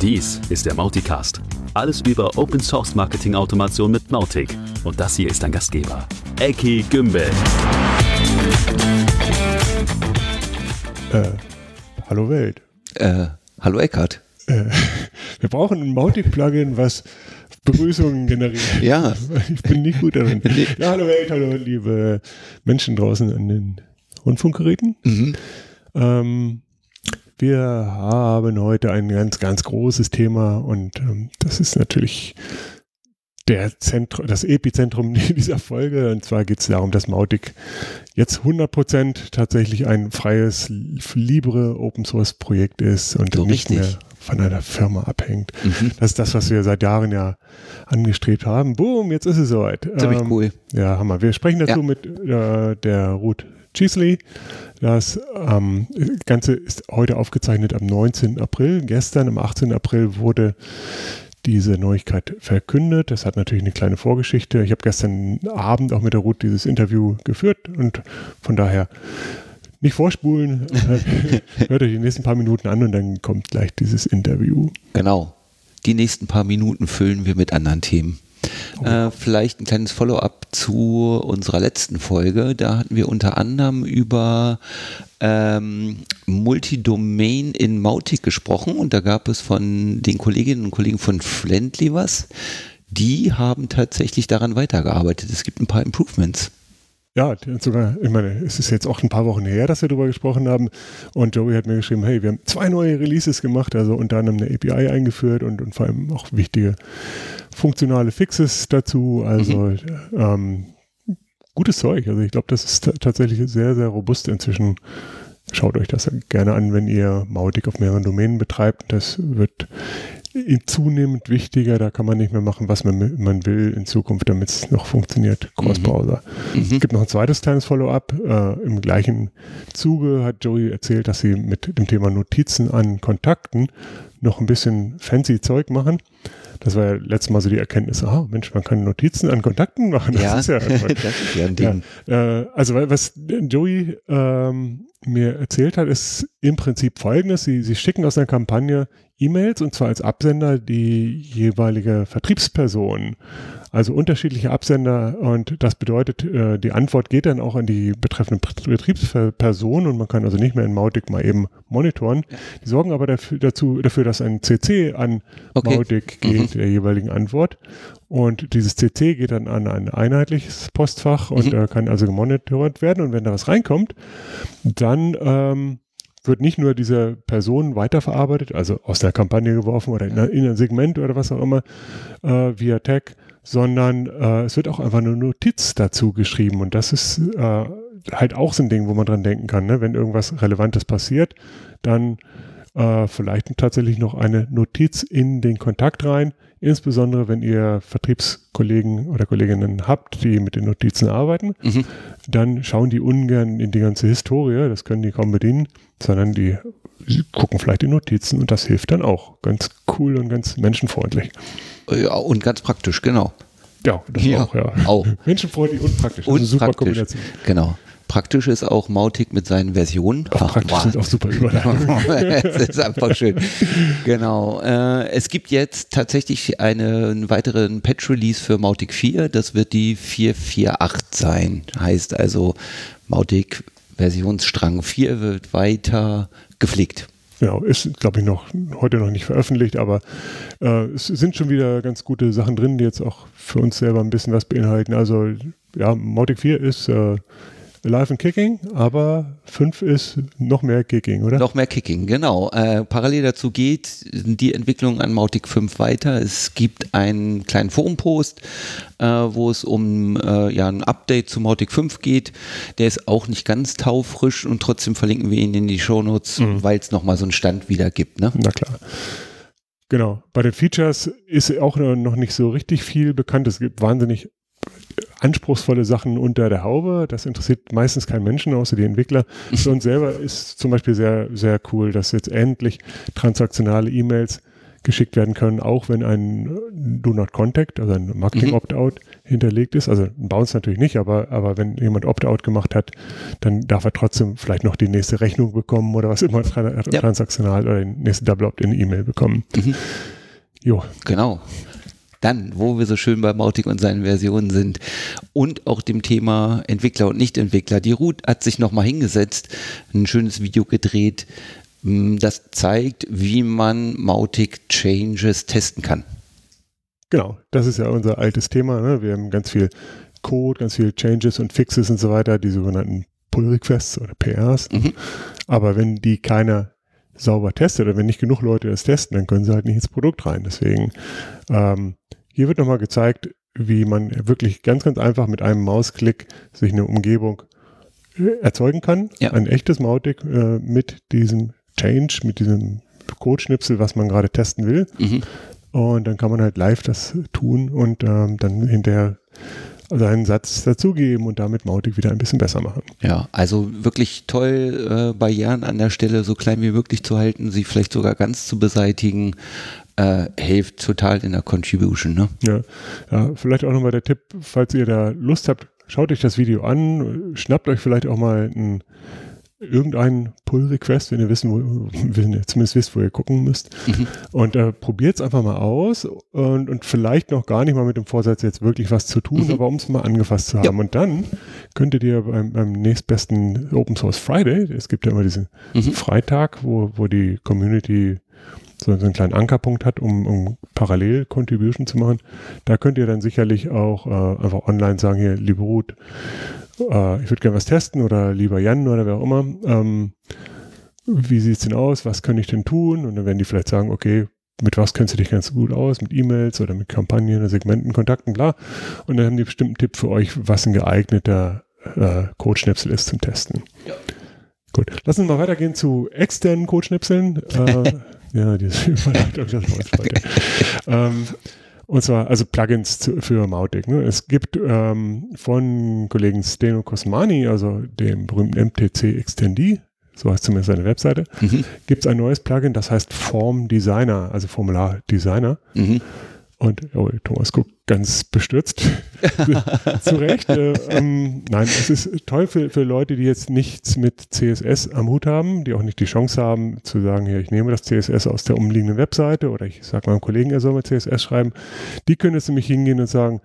Dies ist der Mauticast. Alles über Open Source Marketing Automation mit Mautic. Und das hier ist dein Gastgeber, Eki Gümbel. Äh, hallo Welt. Äh, hallo Eckart. Äh, wir brauchen ein Mautic-Plugin, was Begrüßungen generiert. Ja. Ich bin nicht gut darin. Ja, hallo Welt, hallo liebe Menschen draußen an den Rundfunkgeräten. Mhm. Ähm, wir haben heute ein ganz, ganz großes Thema und ähm, das ist natürlich der Zentrum, das Epizentrum dieser Folge. Und zwar geht es darum, dass Mautic jetzt 100% tatsächlich ein freies, libre Open Source Projekt ist und So nicht richtig. mehr von einer Firma abhängt. Mhm. Das ist das, was wir seit Jahren ja angestrebt haben. Boom, jetzt ist es soweit. Ziemlich Ähm, cool. ja, Hammer. Wir sprechen dazu Ja. mit äh, der Ruth Cheesley. Das ähm, Ganze ist heute aufgezeichnet am 19. April. Gestern, am 18. April, wurde diese Neuigkeit verkündet. Das hat natürlich eine kleine Vorgeschichte. Ich habe gestern Abend auch mit der Ruth dieses Interview geführt und von daher nicht vorspulen. Hört euch die nächsten paar Minuten an und dann kommt gleich dieses Interview. Genau. Die nächsten paar Minuten füllen wir mit anderen Themen. Äh, vielleicht ein kleines Follow-up zu unserer letzten Folge. Da hatten wir unter anderem über ähm, Multidomain in Mautic gesprochen und da gab es von den Kolleginnen und Kollegen von Friendly was. Die haben tatsächlich daran weitergearbeitet. Es gibt ein paar Improvements. Ja, sogar, ich meine, es ist jetzt auch ein paar Wochen her, dass wir darüber gesprochen haben. Und Joey hat mir geschrieben, hey, wir haben zwei neue Releases gemacht, also unter anderem eine API eingeführt und, und vor allem auch wichtige funktionale Fixes dazu. Also ähm, gutes Zeug. Also ich glaube, das ist ta- tatsächlich sehr, sehr robust inzwischen. Schaut euch das gerne an, wenn ihr Mautic auf mehreren Domänen betreibt. Das wird zunehmend wichtiger. Da kann man nicht mehr machen, was man, man will in Zukunft, damit es noch funktioniert. Cross-Browser. Es Mhm. gibt noch ein zweites kleines Follow-up. Äh, Im gleichen Zuge hat Joey erzählt, dass sie mit dem Thema Notizen an Kontakten noch ein bisschen fancy Zeug machen. Das war ja letztes Mal so die Erkenntnis, ah, Mensch, man kann Notizen an Kontakten machen. Das Ja, ist ja, das ist ja ein Ding. ja, äh, also was Joey ähm, mir erzählt hat, ist im Prinzip folgendes. Sie, sie schicken aus einer Kampagne E-Mails und zwar als Absender die jeweilige Vertriebsperson. Also unterschiedliche Absender und das bedeutet, äh, die Antwort geht dann auch an die betreffende Betriebsperson und man kann also nicht mehr in Mautic mal eben monitoren. Die sorgen aber dafür, dazu, dafür, dass ein CC an Okay. Mautic geht, der jeweiligen Antwort. Und dieses CC geht dann an ein einheitliches Postfach und Mhm. äh, kann also gemonitort werden. Und wenn da was reinkommt, dann ähm, wird nicht nur diese Person weiterverarbeitet, also aus der Kampagne geworfen oder in, in ein Segment oder was auch immer, äh, via Tag, sondern äh, es wird auch einfach eine Notiz dazu geschrieben. Und das ist äh, halt auch so ein Ding, wo man dran denken kann. Ne? Wenn irgendwas Relevantes passiert, dann äh, vielleicht tatsächlich noch eine Notiz in den Kontakt rein, insbesondere wenn ihr Vertriebskollegen oder Kolleginnen habt, die mit den Notizen arbeiten, Mhm. dann schauen die ungern in die ganze Historie, das können die kaum bedienen, sondern die gucken vielleicht die Notizen und das hilft dann auch. Ganz cool und ganz menschenfreundlich. Ja, und ganz praktisch, genau. Ja, das Ja, auch, ja. auch. Menschenfreundlich und praktisch. Das Und ist eine super praktisch. Kombination. Genau. Praktisch ist auch Mautic mit seinen Versionen. Ach, praktisch wow. sind auch super Überleitungen. das ist einfach schön. Genau. Äh, es gibt jetzt tatsächlich eine, einen weiteren Patch-Release für Mautic 4. Das wird die 448 sein. Heißt also, Mautic Versionsstrang 4 wird weiter gepflegt. Genau, ist, glaube ich, noch heute noch nicht veröffentlicht, aber äh, es sind schon wieder ganz gute Sachen drin, die jetzt auch für uns selber ein bisschen was beinhalten. Also ja, Mautic 4 ist äh, live and kicking, aber 5 ist noch mehr kicking, oder? Noch mehr Kicking, genau. Äh, parallel dazu geht die Entwicklung an Mautic 5 weiter. Es gibt einen kleinen Forumpost, äh, wo es um äh, ja, ein Update zu Mautic 5 geht. Der ist auch nicht ganz taufrisch und trotzdem verlinken wir ihn in die Shownotes, weil es nochmal so einen Stand wieder gibt. Ne? Na klar. Genau. Bei den Features ist auch noch nicht so richtig viel bekannt. Es gibt wahnsinnig anspruchsvolle Sachen unter der Haube. Das interessiert meistens keinen Menschen, außer die Entwickler. Für uns selber ist zum Beispiel sehr, sehr cool, dass jetzt endlich transaktionale E-Mails geschickt werden können, auch wenn ein Do Not Contact, also ein Marketing Opt-out hinterlegt ist. Also ein Bounce natürlich nicht, aber, aber wenn jemand Opt-out gemacht hat, dann darf er trotzdem vielleicht noch die nächste Rechnung bekommen oder was immer tra ja. transaktional oder den nächsten Double Opt-in-E-Mail bekommen. Mhm. Jo. Genau. Dann, wo wir so schön bei Mautic und seinen Versionen sind und auch dem Thema Entwickler und Nicht-Entwickler. Die Ruth hat sich nochmal hingesetzt, ein schönes Video gedreht, hm, das zeigt, wie man Mautic Changes testen kann. Genau, das ist ja unser altes Thema. Ne? Wir haben ganz viel Code, ganz viel Changes und Fixes und so weiter, die sogenannten Pull Requests oder PRs. Mhm. Aber wenn die keiner sauber testet oder wenn nicht genug Leute das testen, dann können sie halt nicht ins Produkt rein. Deswegen, ähm, hier wird nochmal gezeigt, wie man wirklich ganz, ganz einfach mit einem Mausklick sich eine Umgebung äh, erzeugen kann. Ja. Ein echtes Mautic äh, mit diesem Change, mit diesem Codeschnipsel, was man gerade testen will. Mhm. Und dann kann man halt live das tun und ähm, dann hinterher seinen Satz dazugeben und damit Mautic wieder ein bisschen besser machen. Ja, also wirklich toll, äh, Barrieren an der Stelle so klein wie möglich zu halten, sie vielleicht sogar ganz zu beseitigen, äh, hilft total in der Contribution. Ne? Ja. ja, vielleicht auch nochmal der Tipp, falls ihr da Lust habt, schaut euch das Video an, schnappt euch vielleicht auch mal ein irgendeinen Pull-Request, wenn ihr wissen, wo, wenn ihr zumindest wisst, wo ihr gucken müsst. Mhm. Und äh, probiert es einfach mal aus und, und vielleicht noch gar nicht mal mit dem Vorsatz, jetzt wirklich was zu tun, mhm. aber um es mal angefasst zu haben. Ja. Und dann könntet ihr beim, beim nächstbesten Open Source Friday, es gibt ja immer diesen mhm. Freitag, wo, wo die Community so, so einen kleinen Ankerpunkt hat, um, um parallel Contribution zu machen, da könnt ihr dann sicherlich auch äh, einfach online sagen, hier, liebe Ruth, äh, ich würde gerne was testen oder lieber Jan oder wer auch immer. Ähm, wie sieht es denn aus? Was kann ich denn tun? Und dann werden die vielleicht sagen, okay, mit was kennst du dich ganz gut aus? Mit E-Mails oder mit Kampagnen oder Segmenten, Kontakten, bla. Und dann haben die bestimmt einen Tipp für euch, was ein geeigneter äh, Codeschnipsel ist zum Testen. Ja. Gut, lass uns mal weitergehen zu externen Codeschnipseln. äh, ja, diese Überleitung, das war ähm, und zwar also Plugins zu, für Mautic. Ne? Es gibt ähm, von Kollegen Steno Cosmani, also dem berühmten MTC Extendi, so heißt zumindest seine Webseite, mhm. gibt es ein neues Plugin, das heißt Form Designer, also Formular Designer. Mhm. Und oh, Thomas guckt ganz bestürzt. Zu Recht. Äh, ähm, nein, es ist toll für, für Leute, die jetzt nichts mit CSS am Hut haben, die auch nicht die Chance haben zu sagen, hier, ich nehme das CSS aus der umliegenden Webseite oder ich sage meinem Kollegen, er soll mal CSS schreiben. Die können jetzt nämlich hingehen und sagen,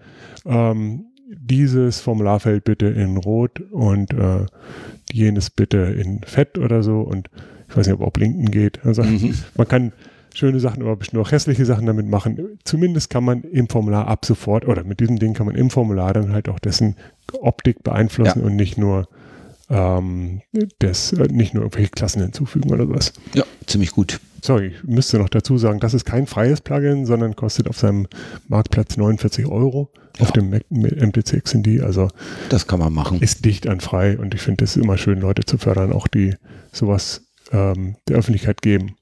ähm, dieses Formularfeld bitte in Rot und äh, jenes bitte in Fett oder so und ich weiß nicht, ob auch Blinken geht. Also mhm. man kann schöne Sachen, aber bestimmt auch hässliche Sachen damit machen. Zumindest kann man im Formular ab sofort oder mit diesem Ding kann man im Formular dann halt auch dessen Optik beeinflussen ja. und nicht nur ähm, das, äh, nicht nur irgendwelche Klassen hinzufügen oder sowas. Ja, ziemlich gut. Sorry, ich müsste noch dazu sagen, das ist kein freies Plugin, sondern kostet auf seinem Marktplatz 49 Euro ja. auf dem MTC XND. Also das kann man machen. Ist dicht an frei und ich finde es immer schön, Leute zu fördern, auch die sowas ähm, der Öffentlichkeit geben.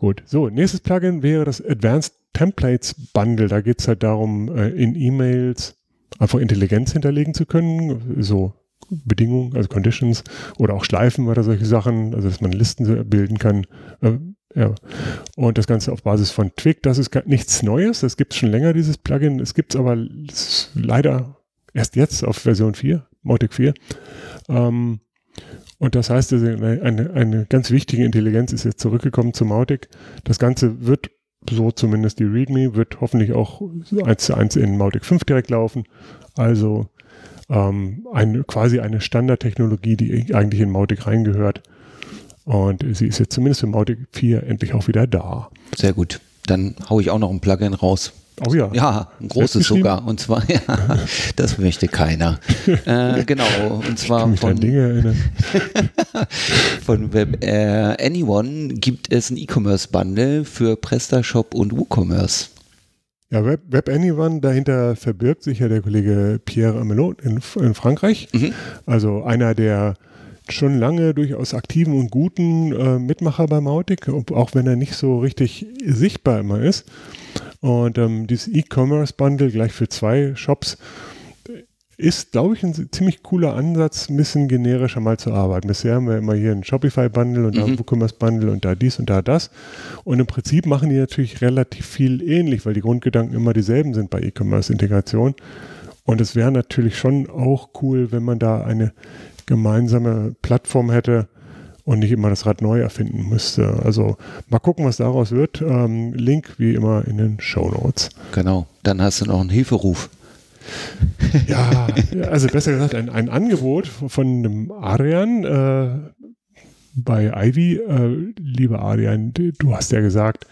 Gut, so, nächstes Plugin wäre das Advanced Templates Bundle. Da geht es halt darum, äh, in E-Mails einfach Intelligenz hinterlegen zu können, so Bedingungen, also Conditions oder auch Schleifen oder solche Sachen, also dass man Listen bilden kann. Äh, ja. Und das Ganze auf Basis von Twig, das ist nichts Neues, das gibt es schon länger, dieses Plugin. Es gibt es aber leider erst jetzt auf Version 4, Mautic 4. Ähm, und das heißt, eine, eine, ganz wichtige Intelligenz ist jetzt zurückgekommen zu Mautic. Das Ganze wird, so zumindest die README, wird hoffentlich auch eins zu eins in Mautic 5 direkt laufen. Also ähm, eine, quasi eine Standardtechnologie, die eigentlich in Mautic reingehört. Und sie ist jetzt zumindest für Mautic 4 endlich auch wieder da. Sehr gut. Dann haue ich auch noch ein Plugin raus. Oh ja. Ja, ein großes sogar. Und zwar, ja, das möchte keiner. äh, genau. Und zwar von, von Web, äh, Anyone gibt es ein E-Commerce-Bundle für PrestaShop und WooCommerce. Ja, Web, Web Anyone, dahinter verbirgt sich ja der Kollege Pierre Amelot in, in Frankreich. Mhm. Also einer der schon lange durchaus aktiven und guten äh, Mitmacher bei Mautic, auch wenn er nicht so richtig sichtbar immer ist. Und ähm, dieses E-Commerce Bundle gleich für zwei Shops ist, glaube ich, ein ziemlich cooler Ansatz, ein bisschen generischer mal zu arbeiten. Bisher haben wir immer hier ein Shopify-Bundle und da ein WooCommerce-Bundle und da dies und da das. Und im Prinzip machen die natürlich relativ viel ähnlich, weil die Grundgedanken immer dieselben sind bei E-Commerce-Integration. Und es wäre natürlich schon auch cool, wenn man da eine gemeinsame Plattform hätte und nicht immer das Rad neu erfinden müsste. Also mal gucken, was daraus wird. Ähm, Link wie immer in den Show Notes. Genau, dann hast du noch einen Hilferuf. Ja, also besser gesagt, ein, ein Angebot von einem Adrian äh, bei Ivy. Äh, lieber Adrian, du hast ja gesagt,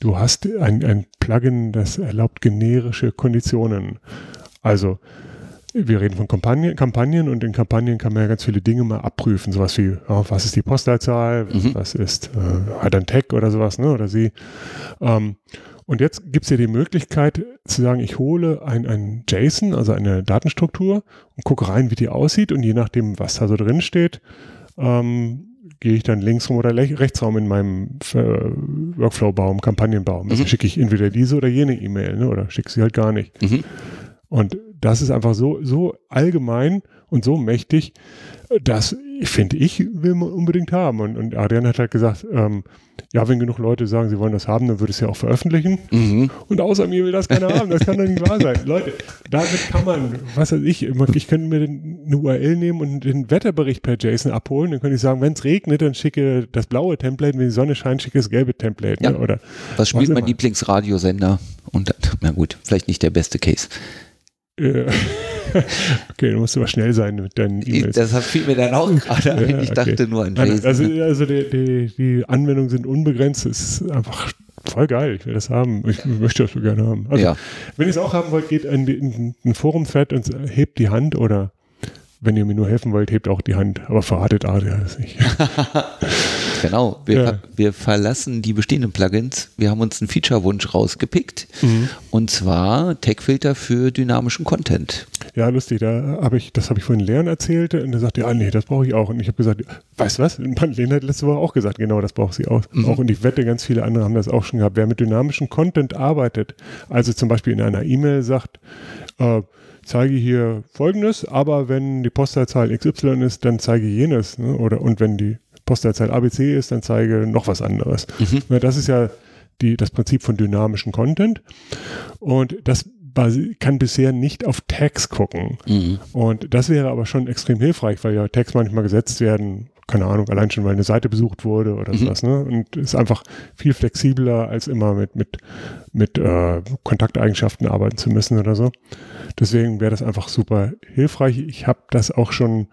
du hast ein, ein Plugin, das erlaubt generische Konditionen. Also wir reden von Kampagnen, Kampagnen und in Kampagnen kann man ja ganz viele Dinge mal abprüfen. Sowas wie, oh, was ist die Postleitzahl, mhm. was ist, äh, ein Tag oder sowas, ne? Oder sie. Ähm, und jetzt gibt es ja die Möglichkeit zu sagen, ich hole ein, ein JSON, also eine Datenstruktur und gucke rein, wie die aussieht und je nachdem, was da so drin steht, ähm, gehe ich dann links rum oder rechts rum in meinem äh, Workflow-Baum, Kampagnenbaum. Also mhm. schicke ich entweder diese oder jene E-Mail ne, oder schicke sie halt gar nicht. Mhm. Und das ist einfach so, so allgemein und so mächtig, das finde ich, will man unbedingt haben. Und, und Adrian hat halt gesagt, ähm, ja, wenn genug Leute sagen, sie wollen das haben, dann würde es ja auch veröffentlichen. Mhm. Und außer mir will das keiner haben. Das kann doch nicht wahr sein. Leute, damit kann man, was weiß ich, ich könnte mir eine URL nehmen und den Wetterbericht per JSON abholen. Dann könnte ich sagen, wenn es regnet, dann schicke das blaue Template, wenn die Sonne scheint, schicke das gelbe Template. Ne? Ja. Oder was spielt mein Lieblingsradiosender? Und na gut, vielleicht nicht der beste Case. Okay, du musst aber schnell sein mit deinen E-Mails. Das fiel mir dann auch gerade ein. Ich okay. dachte nur an Jason. Also, also die, die, die, Anwendungen sind unbegrenzt. Es ist einfach voll geil. Ich will das haben. Ich möchte das so gerne haben. Also, ja. wenn ihr es auch haben wollt, geht in, in ein Forum-Thread und hebt die Hand oder wenn ihr mir nur helfen wollt, hebt auch die Hand. Aber verratet das nicht. Genau, wir, ja. wir verlassen die bestehenden Plugins. Wir haben uns einen Feature-Wunsch rausgepickt mhm. und zwar Tech-Filter für dynamischen Content. Ja, lustig, da habe ich, das habe ich vorhin Leon erzählt und er sagte, ja, nee, das brauche ich auch. Und ich habe gesagt, weißt du was? Lena hat letzte Woche auch gesagt, genau, das braucht sie auch. Mhm. Auch und ich wette, ganz viele andere haben das auch schon gehabt. Wer mit dynamischem Content arbeitet, also zum Beispiel in einer E-Mail sagt, äh, zeige hier folgendes, aber wenn die Postleitzahl XY ist, dann zeige jenes. Ne? Oder und wenn die Postleitzahl ABC ist, dann zeige noch was anderes. Mhm. Das ist ja die, das Prinzip von dynamischem Content. Und das kann bisher nicht auf Tags gucken. Mhm. Und das wäre aber schon extrem hilfreich, weil ja Tags manchmal gesetzt werden, keine Ahnung, allein schon, weil eine Seite besucht wurde oder mhm. sowas. Ne? Und ist einfach viel flexibler, als immer mit, mit, mit äh, Kontakteigenschaften arbeiten zu müssen oder so. Deswegen wäre das einfach super hilfreich. Ich habe das auch schon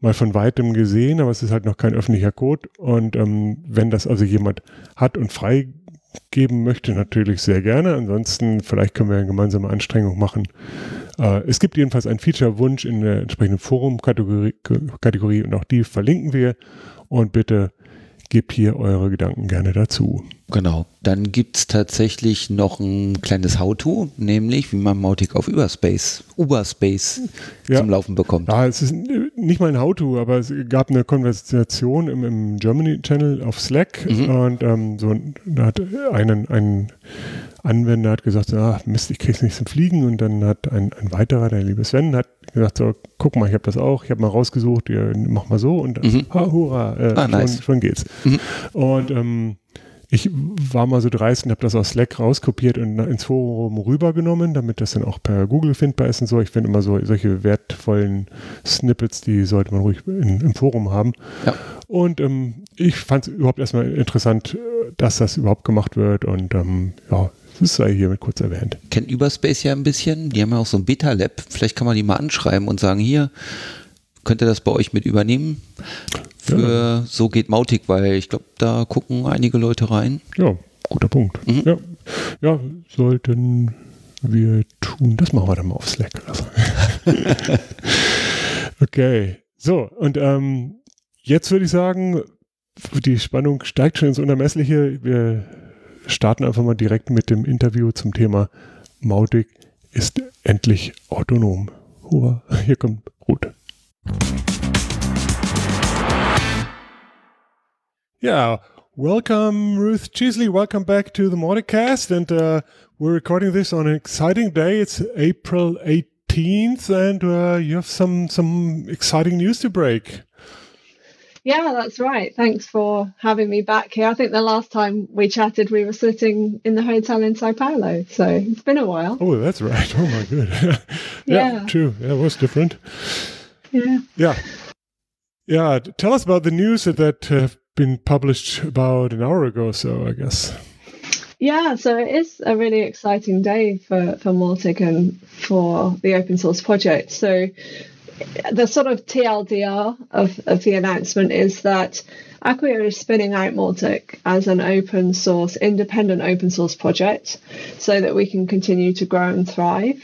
mal von weitem gesehen, aber es ist halt noch kein öffentlicher Code. Und ähm, wenn das also jemand hat und freigeben möchte, natürlich sehr gerne. Ansonsten vielleicht können wir eine gemeinsame Anstrengung machen. Äh, es gibt jedenfalls einen Feature-Wunsch in der entsprechenden Forum-Kategorie und auch die verlinken wir. Und bitte gebt hier eure Gedanken gerne dazu. Genau. Dann gibt es tatsächlich noch ein kleines How-To, nämlich wie man Mautic auf Überspace, Uberspace ja. zum Laufen bekommt. Ja, es ist nicht mal ein How-To, aber es gab eine Konversation im, im Germany-Channel auf Slack mhm. und ähm, so, da hat einen, einen Anwender hat gesagt, ah, Mist, ich krieg's nicht zum Fliegen und dann hat ein, ein weiterer, der liebe Sven, hat gesagt, so, guck mal, ich habe das auch, ich habe mal rausgesucht, ihr, mach mal so und mhm. ha, hurra, äh, ah, nice. schon, schon geht's. Mhm. Und ähm, ich war mal so dreist und habe das aus Slack rauskopiert und ins Forum rübergenommen, damit das dann auch per Google findbar ist und so. Ich finde immer so solche wertvollen Snippets, die sollte man ruhig in, im Forum haben. Ja. Und ähm, ich fand es überhaupt erstmal interessant, dass das überhaupt gemacht wird und ähm, ja, das sei hiermit kurz erwähnt. Kennt Überspace ja ein bisschen. Die haben ja auch so ein Beta-Lab. Vielleicht kann man die mal anschreiben und sagen, hier, könnt ihr das bei euch mit übernehmen? Für ja. so geht Mautic, weil ich glaube, da gucken einige Leute rein. Ja, guter Punkt. Mhm. Ja. ja, sollten wir tun. Das machen wir dann mal auf Slack. okay. So, und ähm, jetzt würde ich sagen, die Spannung steigt schon ins Unermessliche. Wir starten einfach mal direkt mit dem Interview zum Thema Mautic ist endlich autonom. Hurra, hier kommt Ruth. Yeah, welcome Ruth Cheesley. Welcome back to the Mauticast. And uh, we're recording this on an exciting day. It's April 18th, and uh, you have some some exciting news to break. Yeah, that's right. Thanks for having me back here. I think the last time we chatted, we were sitting in the hotel in Sao Paulo, so it's been a while. Oh, that's right. Oh my good. yeah, yeah, true. Yeah, it was different. Yeah. Yeah. Yeah. Tell us about the news that, that have been published about an hour ago or so, I guess. Yeah, so it is a really exciting day for, for Mautic and for the open source project. So the sort of TLDR of, of the announcement is that Acquia is spinning out Mautic as an open source, independent open source project so that we can continue to grow and thrive.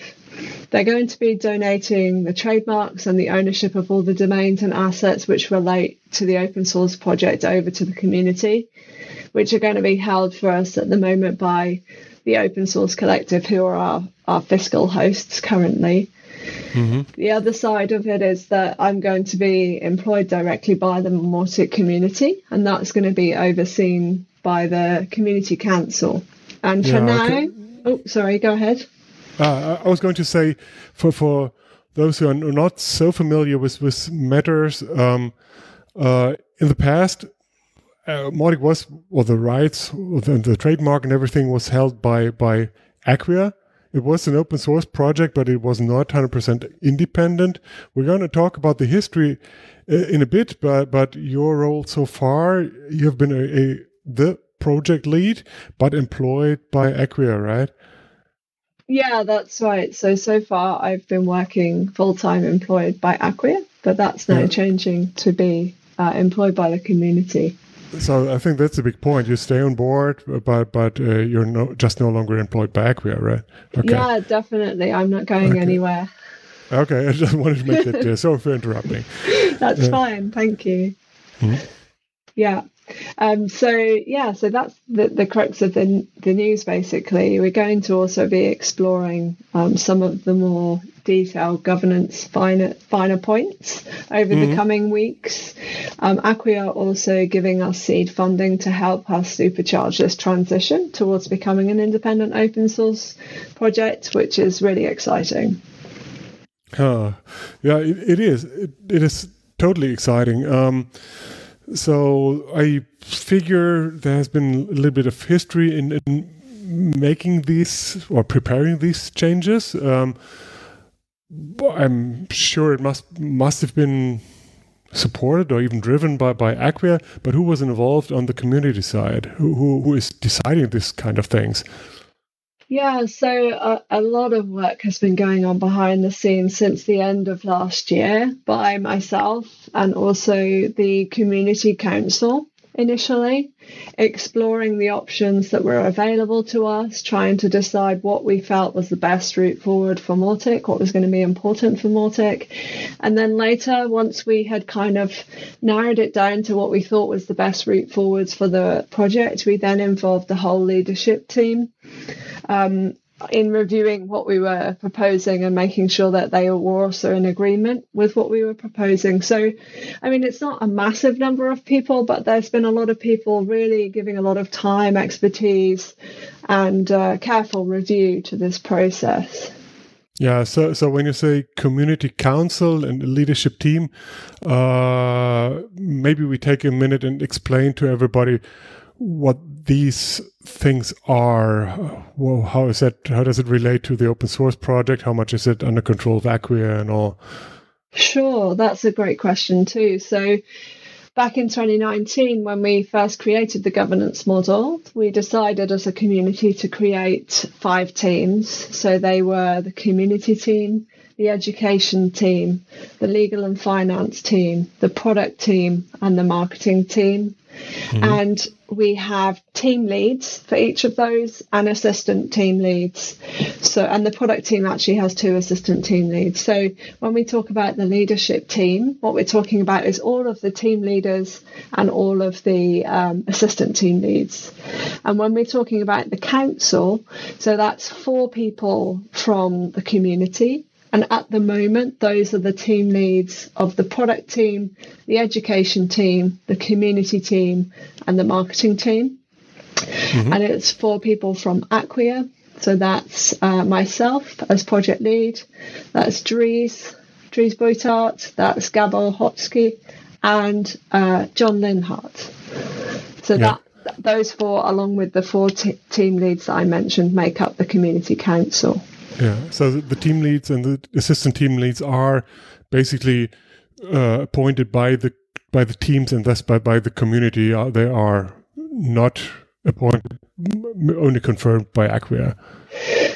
They're going to be donating the trademarks and the ownership of all the domains and assets which relate to the open source project over to the community, which are going to be held for us at the moment by the Open Source Collective, who are our, our fiscal hosts currently. Mm-hmm. The other side of it is that I'm going to be employed directly by the Mautic community, and that's going to be overseen by the community council. And for yeah, now, oh, sorry, go ahead. Uh, I was going to say, for for those who are not so familiar with with matters, um, uh, in the past, uh, Mautic was, or the rights, the, the trademark and everything was held by by Acquia, it was an open source project, but it was not 100% independent. We're going to talk about the history uh, in a bit, but but your role so far, you have been a, a the project lead, but employed by Acquia, right? Yeah, that's right. So so far, I've been working full time employed by Acquia, but that's now yeah. changing to be uh, employed by the community. So I think that's a big point. You stay on board, but but uh, you're no, just no longer employed by Acquia, right? Okay. Yeah, definitely. I'm not going okay. anywhere. Okay, I just wanted to make that clear. Sorry for interrupting. That's uh, fine. Thank you. Mm-hmm. Yeah. Um, so yeah, so that's the, the crux of the the news. Basically, we're going to also be exploring um, some of the more detailed governance finer finer points over mm-hmm. the coming weeks. Um, Acquia also giving us seed funding to help us supercharge this transition towards becoming an independent open source project, which is really exciting. Uh, yeah, it, it is. It, it is totally exciting. Um, so I figure there has been a little bit of history in, in making these or preparing these changes. Um, I'm sure it must must have been supported or even driven by, by Acquia, but who was involved on the community side? Who, who, who is deciding this kind of things? Yeah, so a, a, lot of work has been going on behind the scenes since the end of last year by myself and also the Community Council initially, exploring the options that were available to us, trying to decide what we felt was the best route forward for Mautic, what was going to be important for Mautic. And then later, once we had kind of narrowed it down to what we thought was the best route forwards for the project, we then involved the whole leadership team. Um, in reviewing what we were proposing and making sure that they were also in agreement with what we were proposing. So, I mean, it's not a massive number of people, but there's been a lot of people really giving a lot of time, expertise, and uh, careful review to this process. Yeah, so so when you say community council and leadership team, uh, maybe we take a minute and explain to everybody what these things are. Well, how is that? How does it relate to the open source project? How much is it under control of Acquia and all? Sure, that's a great question too. So, back in 2019, when we first created the governance model, we decided as a community to create five teams. So they were the community team, the education team, the legal and finance team, the product team, and the marketing team. Mm-hmm. And we have team leads for each of those and assistant team leads. So, and the product team actually has two assistant team leads. So, when we talk about the leadership team, what we're talking about is all of the team leaders and all of the um, assistant team leads. And when we're talking about the council, so that's four people from the community and at the moment, those are the team leads of the product team, the education team, the community team, and the marketing team. Mm-hmm. And it's four people from Acquia, So that's uh, myself as project lead, that's Dries, Dries Buytaert, that's Gabor Hojtsy, and uh, John Linhart. So yeah. that those four, along with the four t- team leads that I mentioned, make up the community council. Yeah. So the team leads and the assistant team leads are basically uh, appointed by the by the teams and thus by by the community. Uh, they are not appointed, only confirmed by Acquia.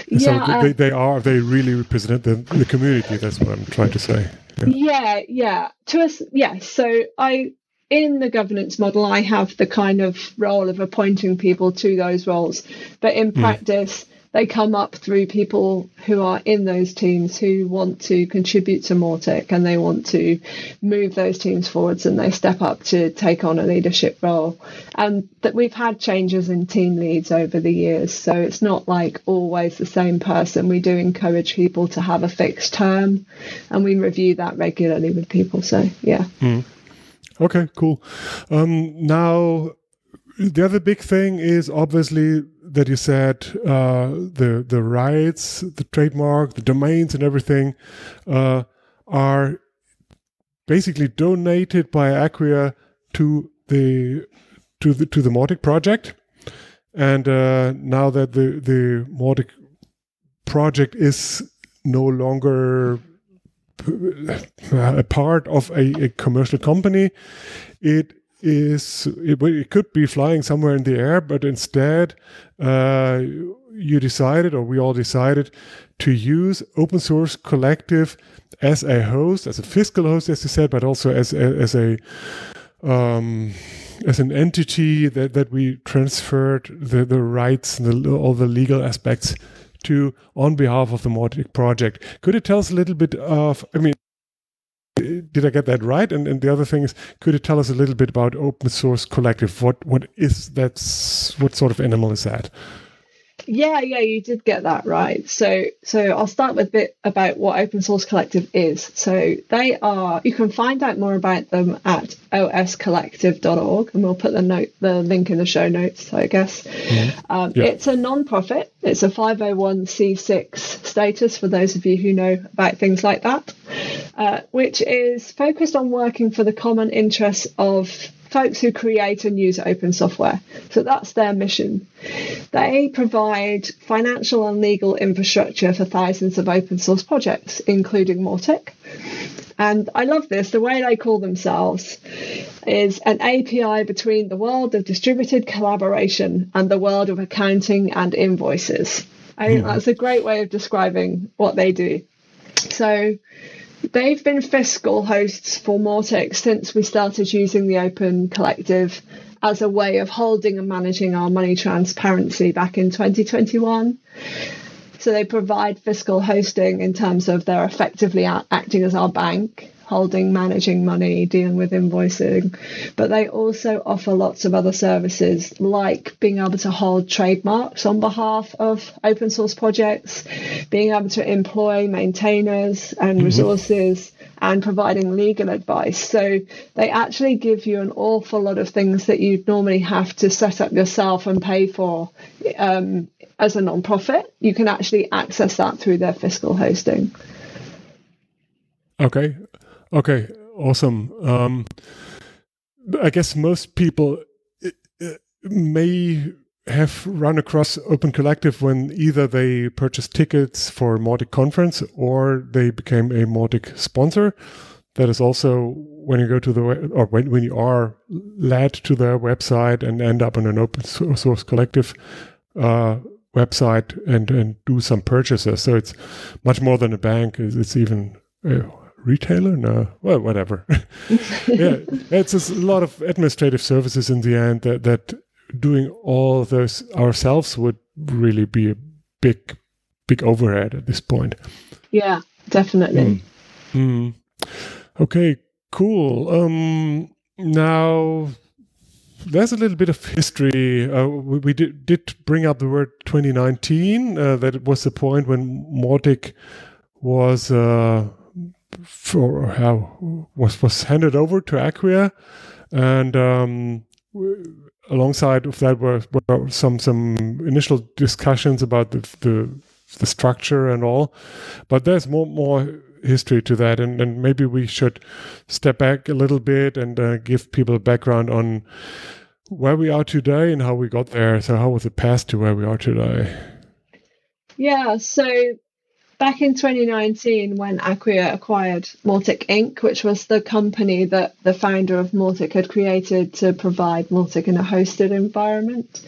Yeah, so uh, they, they are they really represent the, the community. That's what I'm trying to say. Yeah, yeah. yeah. To us, yes. So I in the governance model, I have the kind of role of appointing people to those roles, but in mm. practice they come up through people who are in those teams who want to contribute to Mautic and they want to move those teams forwards and they step up to take on a leadership role. And that we've had changes in team leads over the years, so it's not like always the same person. We do encourage people to have a fixed term and we review that regularly with people. So, yeah. Mm. Okay, cool. Um, now, the other big thing is obviously that you said uh, the the rights, the trademark, the domains, and everything uh, are basically donated by Acquia to the to the to the Mautic project. And uh, now that the the Mautic project is no longer a part of a, a commercial company, it is it, it, could be flying somewhere in the air, but instead uh, you decided, or we all decided, to use open source collective as a host, as a fiscal host, as you said, but also as a, as a um, as an entity that, that we transferred the, the rights and the, all the legal aspects to on behalf of the Mautic project. Could you tell us a little bit of, I mean, did I get that right? And, and the other thing is, could you tell us a little bit about Open Source Collective? What what is that? What sort of animal is that? Yeah, yeah, you did get that right. So, so I'll start with a bit about what Open Source Collective is. So they are. You can find out more about them at oscollective.org, and we'll put the note, the link in the show notes. I guess mm-hmm. um, yeah. it's a non-profit. It's a 501c6 status for those of you who know about things like that, uh, which is focused on working for the common interests of folks who create and use open software. So that's their mission. They provide financial and legal infrastructure for thousands of open source projects, including Mautic. And I love this. The way they call themselves is an API between the world of distributed collaboration and the world of accounting and invoices. I think hmm. that's a great way of describing what they do. So They've been fiscal hosts for Mautic since we started using the Open Collective as a way of holding and managing our money transparency back in 2021. So they provide fiscal hosting in terms of they're effectively acting as our bank holding, managing money, dealing with invoicing. But they also offer lots of other services like being able to hold trademarks on behalf of open source projects, being able to employ maintainers and mm-hmm. resources. And providing legal advice. So they actually give you an awful lot of things that you'd normally have to set up yourself and pay for um, as a non-profit. You can actually access that through their fiscal hosting. Okay, Okay, awesome. Um, I guess most people may have run across Open Collective when either they purchased tickets for Mautic conference or they became a Mautic sponsor. That is also when you go to the or when, when you are led to their website and end up on an open source collective uh, website and and do some purchases. So it's much more than a bank. It's even uh, retailer? No, well, whatever. yeah, it's a lot of administrative services in the end that, that doing all those ourselves would really be a big, big overhead at this point. Yeah, definitely. Mm. Mm. Okay, cool. Um, now there's a little bit of history. Uh, we, we did, did, bring up the word 2019. Uh, that was the point when Mautic was uh, for how was was handed over to Acquia, and um, alongside of that were, were some some initial discussions about the, the the structure and all, but there's more more history to that, and, and maybe we should step back a little bit and uh, give people a background on where we are today and how we got there. So, how was the path to where we are today? Yeah, so back in 2019, when Acquia acquired Mautic Inc., which was the company that the founder of Mautic had created to provide Mautic in a hosted environment,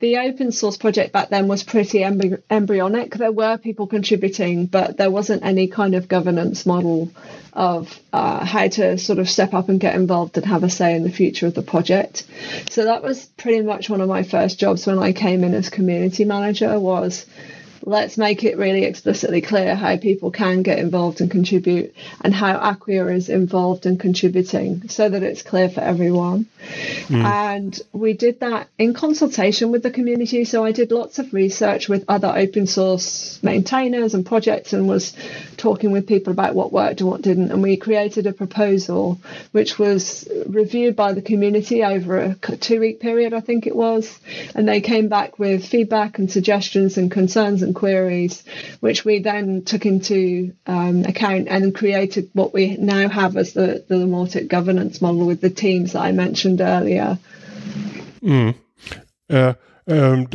the open source project back then was pretty embry- embryonic. There were people contributing, but there wasn't any kind of governance model of uh, how to sort of step up and get involved and have a say in the future of the project. So that was pretty much one of my first jobs when I came in as community manager was let's make it really explicitly clear how people can get involved and contribute and how Acquia is involved and contributing so that it's clear for everyone. Mm. And we did that in consultation with the community. So I did lots of research with other open source maintainers and projects and was talking with people about what worked and what didn't. And we created a proposal which was reviewed by the community over a two week period, I think it was. And they came back with feedback and suggestions and concerns and queries, which we then took into um, account and created what we now have as the, the Mautic governance model with the teams that I mentioned earlier. Mm. Uh, um,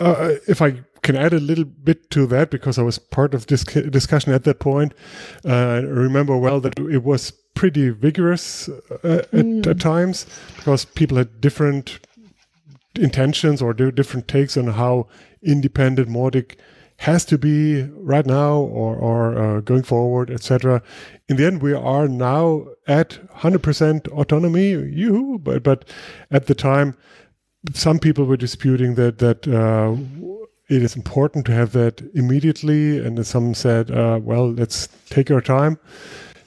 uh, if I can add a little bit to that, because I was part of this discussion at that point, uh, I remember well that it was pretty vigorous uh, at, mm. at times because people had different intentions or different takes on how independent Mautic has to be right now or, or uh, going forward, etc. In the end, we are now at 100% autonomy, you, but, but at the time, some people were disputing that that uh, it is important to have that immediately, and some said, uh, "Well, let's take our time."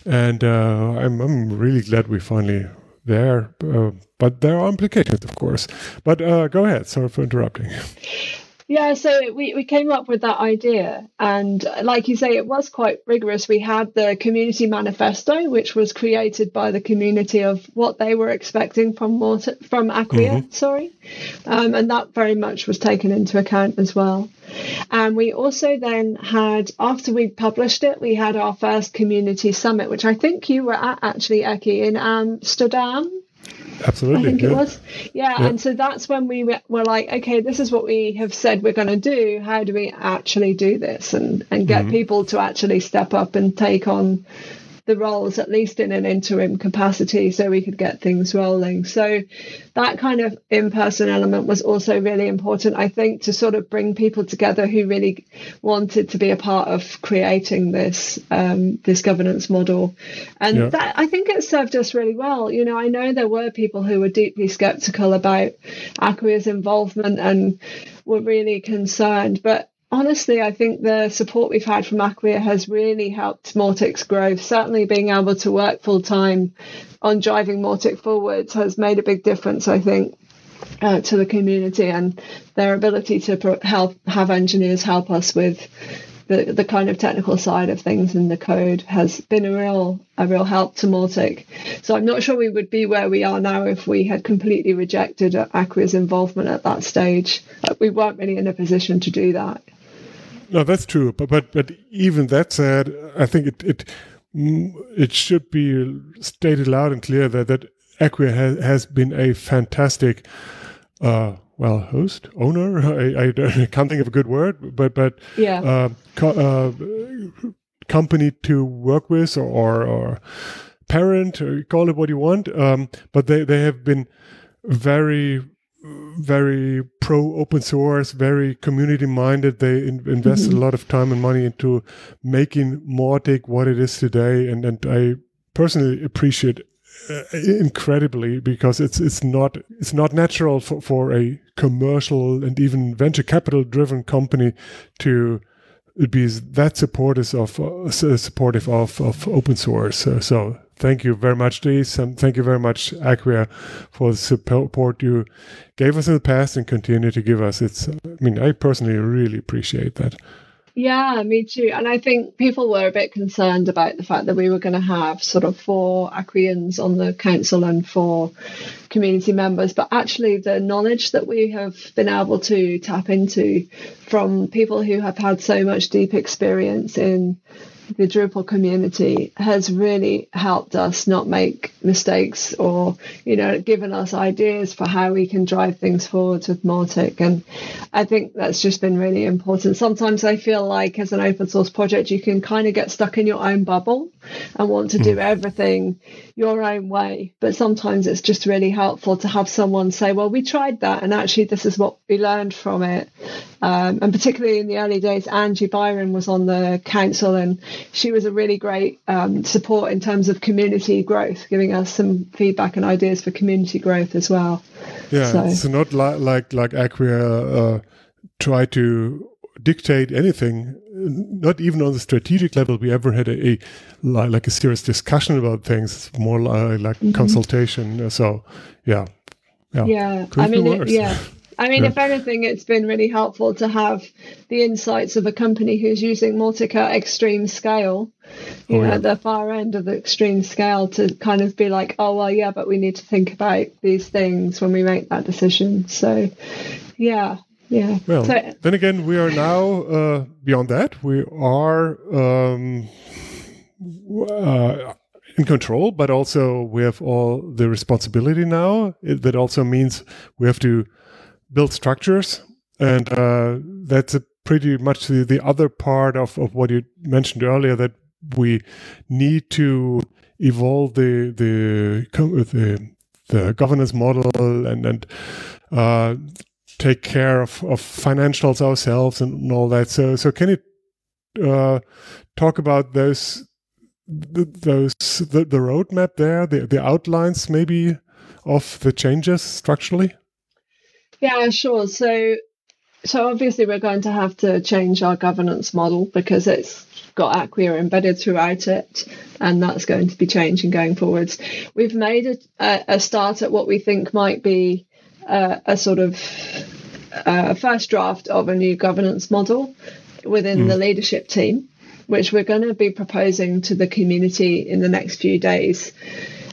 And uh, I'm, I'm really glad we finally there. Uh, but there are implications, of course. But uh, go ahead. Sorry for interrupting. Yeah, so we, we came up with that idea. And like you say, it was quite rigorous. We had the community manifesto, which was created by the community of what they were expecting from water, from Acquia, mm-hmm. sorry. Um, and that very much was taken into account as well. And we also then had, after we published it, we had our first community summit, which I think you were at actually, Eki, in Amsterdam. Absolutely. I think yeah. it was. Yeah, yeah, And so that's when we were like, okay, this is what we have said we're going to do. How do we actually do this and, and get mm-hmm. people to actually step up and take on the roles, at least in an interim capacity, so we could get things rolling. So that kind of in person element was also really important, I think, to sort of bring people together who really wanted to be a part of creating this um, this governance model. And yeah. that I think it served us really well. You know, I know there were people who were deeply skeptical about Acquia's involvement and were really concerned, but honestly, I think the support we've had from Acquia has really helped Mautic's growth. Certainly, being able to work full time on driving Mautic forwards has made a big difference, I think. Uh, to the community and their ability to pro- help have engineers help us with the, the kind of technical side of things in the code has been a real a real help to Mautic. So I'm not sure we would be where we are now if we had completely rejected Acquia's involvement at that stage. We weren't really in a position to do that. No, that's true. But but but even that said, I think it it it should be stated loud and clear that that Acquia has, has been a fantastic, uh, well, host owner. I, I, can't think of a good word, but but yeah, uh, co- uh, company to work with or or, or parent, or call it what you want. Um, but they they have been very very pro open source, very community minded. They in, invested mm-hmm. a lot of time and money into making Mautic what it is today, and and I personally appreciate uh, incredibly because it's it's not it's not natural for, for a commercial and even venture capital driven company to be that supportive of uh, supportive of, of open source. Uh, so thank you very much, Dries, and thank you very much, Acquia, for the support you gave us in the past and continue to give us. It's, I mean, I personally really appreciate that. Yeah, me too. And I think people were a bit concerned about the fact that we were going to have sort of four Acqueans on the council and four community members. But actually, the knowledge that we have been able to tap into from people who have had so much deep experience in the Drupal community has really helped us not make mistakes or, you know, given us ideas for how we can drive things forward with Mautic. And I think that's just been really important. Sometimes I feel like as an open source project, you can kind of get stuck in your own bubble and want to do hmm. everything your own way. But sometimes it's just really helpful to have someone say, well, we tried that and actually this is what we learned from it. Um, and particularly in the early days, Angie Byron was on the council and she was a really great um, support in terms of community growth, giving us some feedback and ideas for community growth as well. Yeah, so, so not li- like like Acquia uh, try to dictate anything. Not even on the strategic level, we ever had a, a like a serious discussion about things. It's more like, like mm-hmm. consultation. So, yeah, yeah, yeah. I mean, it, yeah. I mean, yeah. if anything, it's been really helpful to have the insights of a company who's using Mautic at extreme scale, you oh, know, yeah. at the far end of the extreme scale to kind of be like, oh, well, yeah, but we need to think about these things when we make that decision. So, yeah, yeah. Well, so, then again, we are now uh, beyond that. We are um, uh, in control, but also we have all the responsibility now. It, that also means we have to build structures, and uh, that's pretty much the, the other part of, of what you mentioned earlier that we need to evolve the the the, the governance model and and uh, take care of, of financials ourselves and all that. So so can you uh, talk about those those the, the roadmap there, the the outlines maybe of the changes structurally? Yeah, sure. So, so obviously we're going to have to change our governance model because it's got Acquia embedded throughout it, and that's going to be changing going forwards. We've made a, a start at what we think might be a, a sort of a first draft of a new governance model within mm. the leadership team, which we're going to be proposing to the community in the next few days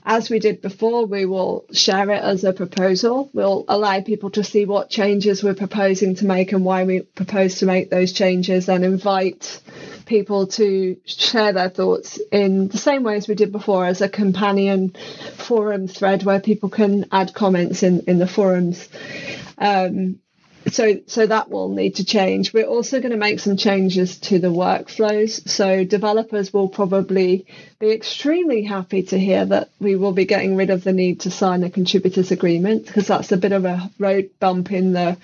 as we did before, we will share it as a proposal. We'll allow people to see what changes we're proposing to make and why we propose to make those changes and invite people to share their thoughts in the same way as we did before as a companion forum thread where people can add comments in, in the forums. Um, so so that will need to change. We're also going to make some changes to the workflows. So developers will probably be extremely happy to hear that we will be getting rid of the need to sign a contributors agreement because that's a bit of a road bump in the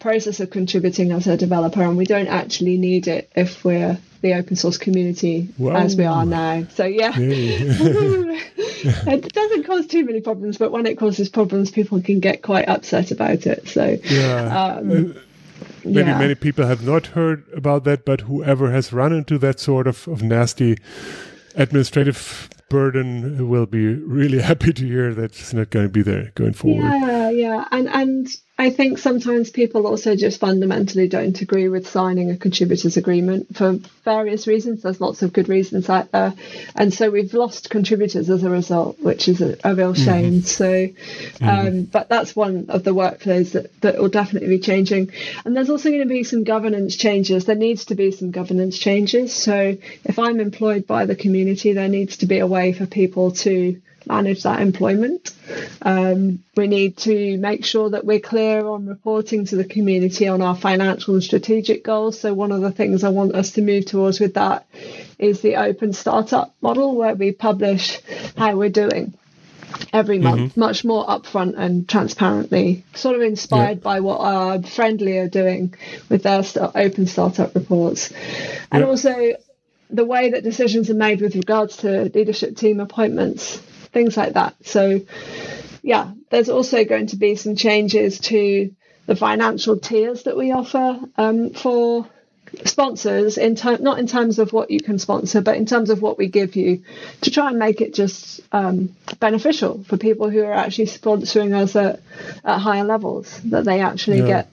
process of contributing as a developer and we don't actually need it if we're the open source community as we are now. So yeah, it doesn't cause too many problems, but when it causes problems, people can get quite upset about it. So yeah. Um, uh, maybe yeah. many people have not heard about that, but whoever has run into that sort of, of nasty administrative burden will be really happy to hear that it's not going to be there going forward. Yeah, yeah, and and I think sometimes people also just fundamentally don't agree with signing a contributors agreement for various reasons. There's lots of good reasons out there. And so we've lost contributors as a result, which is a, a real mm-hmm. shame. Mm-hmm. So, um, mm-hmm. but that's one of the workflows that, that will definitely be changing. And there's also going to be some governance changes. There needs to be some governance changes. So if I'm employed by the community, there needs to be a way for people to manage that employment. Um, we need to make sure that we're clear on reporting to the community on our financial and strategic goals. So, one of the things I want us to move towards with that is the open startup model where we publish how we're doing every month, mm-hmm. much more upfront and transparently, sort of inspired yeah. by what our friendly are doing with their open startup reports. And yeah. also the way that decisions are made with regards to leadership team appointments things like that. So, yeah, there's also going to be some changes to the financial tiers that we offer um, for sponsors in time not in terms of what you can sponsor but in terms of what we give you to try and make it just um, beneficial for people who are actually sponsoring us at, at higher levels that they actually yeah. get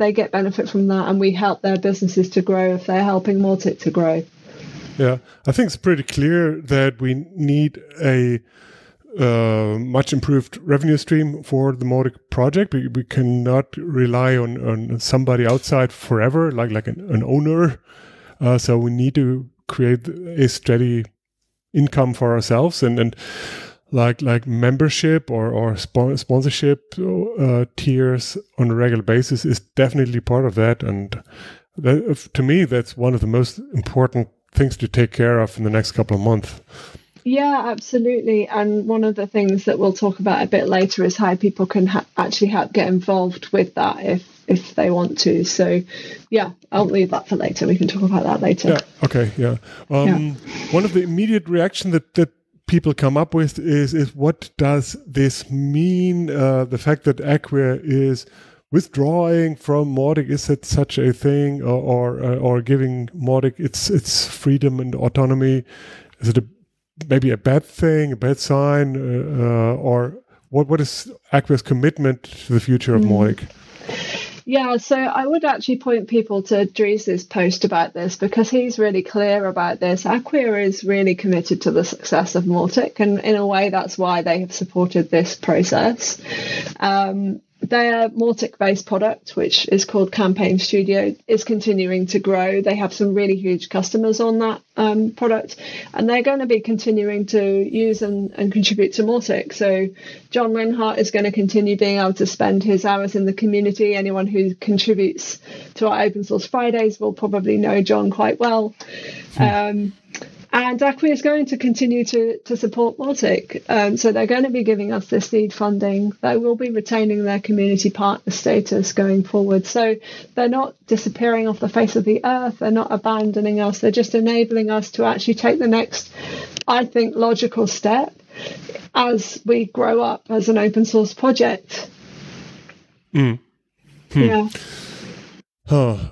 they get benefit from that, and we help their businesses to grow if they're helping Mautic to grow. Yeah, I think it's pretty clear that we need a much improved revenue stream for the Mautic project. We, we cannot rely on, on somebody outside forever, like like an, an owner. Uh, so we need to create a steady income for ourselves and and like like membership or or sponsorship uh, tiers on a regular basis is definitely part of that and that, to me that's one of the most important things to take care of in the next couple of months yeah, absolutely. And one of the things that we'll talk about a bit later is how people can ha- actually help get involved with that if if they want to. So, yeah, I'll leave that for later. We can talk about that later. Yeah. Okay. Yeah. Um, yeah. One of the immediate reaction that that people come up with is is what does this mean? Uh, the fact that Acquia is withdrawing from Mautic is it such a thing, or or, uh, or giving Mautic its its freedom and autonomy? Is it a maybe a bad thing, a bad sign, uh, uh, or what? What is Acquia's commitment to the future of mm. Yeah, so I would actually point people to Dries' post about this because he's really clear about this. Acquia is really committed to the success of Mautic, and in a way, that's why they have supported this process. Um, their Mautic based product, which is called Campaign Studio, is continuing to grow. They have some really huge customers on that um, product, and they're going to be continuing to use and, and contribute to Mautic. So, John Linhart is going to continue being able to spend his hours in the community. Anyone who contributes to our Open Source Fridays will probably know John quite well. Hmm. Um, and Acquia is going to continue to, to support Mautic. Um, so they're going to be giving us this seed funding. They will be retaining their community partner status going forward. So they're not disappearing off the face of the earth. They're not abandoning us. They're just enabling us to actually take the next, I think, logical step as we grow up as an open source project. Mm. Hmm. Yeah. Oh,